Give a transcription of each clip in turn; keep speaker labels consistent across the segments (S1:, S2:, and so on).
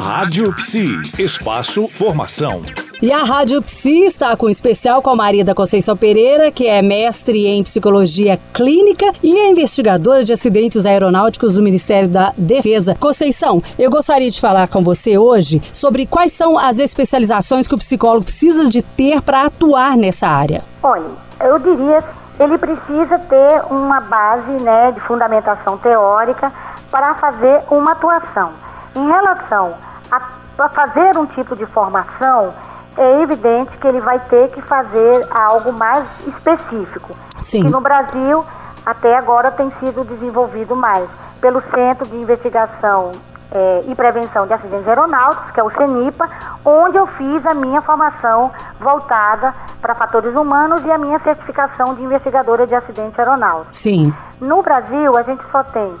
S1: Rádio Psi, espaço formação.
S2: E a Rádio Psi está com um especial com a Maria da Conceição Pereira, que é mestre em psicologia clínica e é investigadora de acidentes aeronáuticos do Ministério da Defesa. Conceição, eu gostaria de falar com você hoje sobre quais são as especializações que o psicólogo precisa de ter para atuar nessa área.
S3: Olha, eu diria ele precisa ter uma base né, de fundamentação teórica para fazer uma atuação. Em relação a fazer um tipo de formação, é evidente que ele vai ter que fazer algo mais específico.
S2: Sim.
S3: Que no Brasil, até agora, tem sido desenvolvido mais pelo Centro de Investigação é, e Prevenção de Acidentes Aeronáuticos, que é o CENIPA, onde eu fiz a minha formação voltada para fatores humanos e a minha certificação de investigadora de acidente aeronáutico.
S2: Sim.
S3: No Brasil, a gente só tem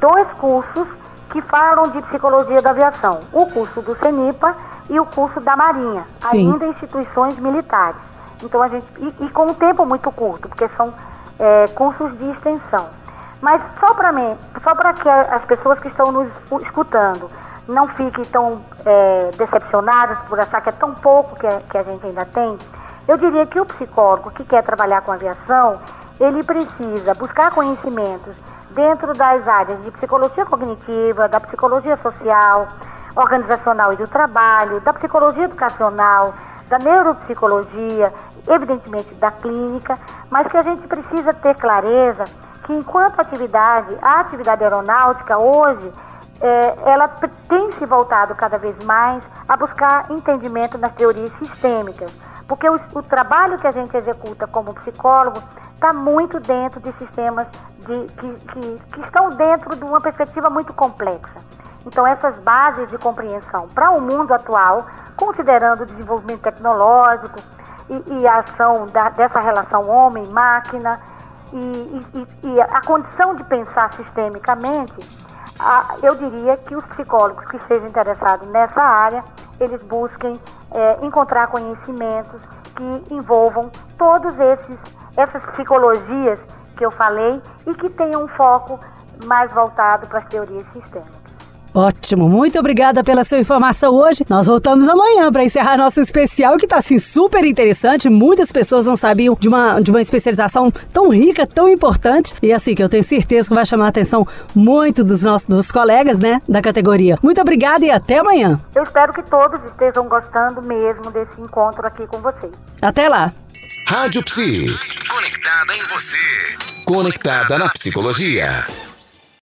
S3: dois cursos que falam de psicologia da aviação: o curso do CENIPA e o curso da Marinha,
S2: Sim.
S3: ainda instituições militares. Então a gente e, e com um tempo muito curto, porque são é, cursos de extensão. Mas só para mim, só para que as pessoas que estão nos escutando não fiquem tão é, decepcionadas por achar que é tão pouco que, que a gente ainda tem, eu diria que o psicólogo que quer trabalhar com aviação, ele precisa buscar conhecimentos dentro das áreas de psicologia cognitiva, da psicologia social, organizacional e do trabalho, da psicologia educacional, da neuropsicologia, evidentemente da clínica, mas que a gente precisa ter clareza que enquanto atividade, a atividade aeronáutica hoje, é, ela tem se voltado cada vez mais a buscar entendimento nas teorias sistêmicas, porque o, o trabalho que a gente executa como psicólogo está muito dentro de sistemas de, que, que, que estão dentro de uma perspectiva muito complexa. Então, essas bases de compreensão para o mundo atual, considerando o desenvolvimento tecnológico e, e a ação da, dessa relação homem-máquina e, e, e, a condição de pensar sistemicamente, a, eu diria que os psicólogos que sejam interessados nessa área, eles busquem é, encontrar conhecimentos que envolvam todos esses essas psicologias que eu falei e que tenham um foco mais voltado para as teorias sistêmicas.
S2: Ótimo, muito obrigada pela sua informação hoje. Nós voltamos amanhã para encerrar nosso especial que está assim super interessante. Muitas pessoas não sabiam de uma, de uma especialização tão rica, tão importante e assim que eu tenho certeza que vai chamar a atenção muito dos nossos dos colegas, né, da categoria. Muito obrigada e até amanhã.
S3: Eu espero que todos estejam gostando mesmo desse encontro aqui com vocês.
S2: Até lá.
S1: Rádio Psi. Conectada em você. Conectada na psicologia.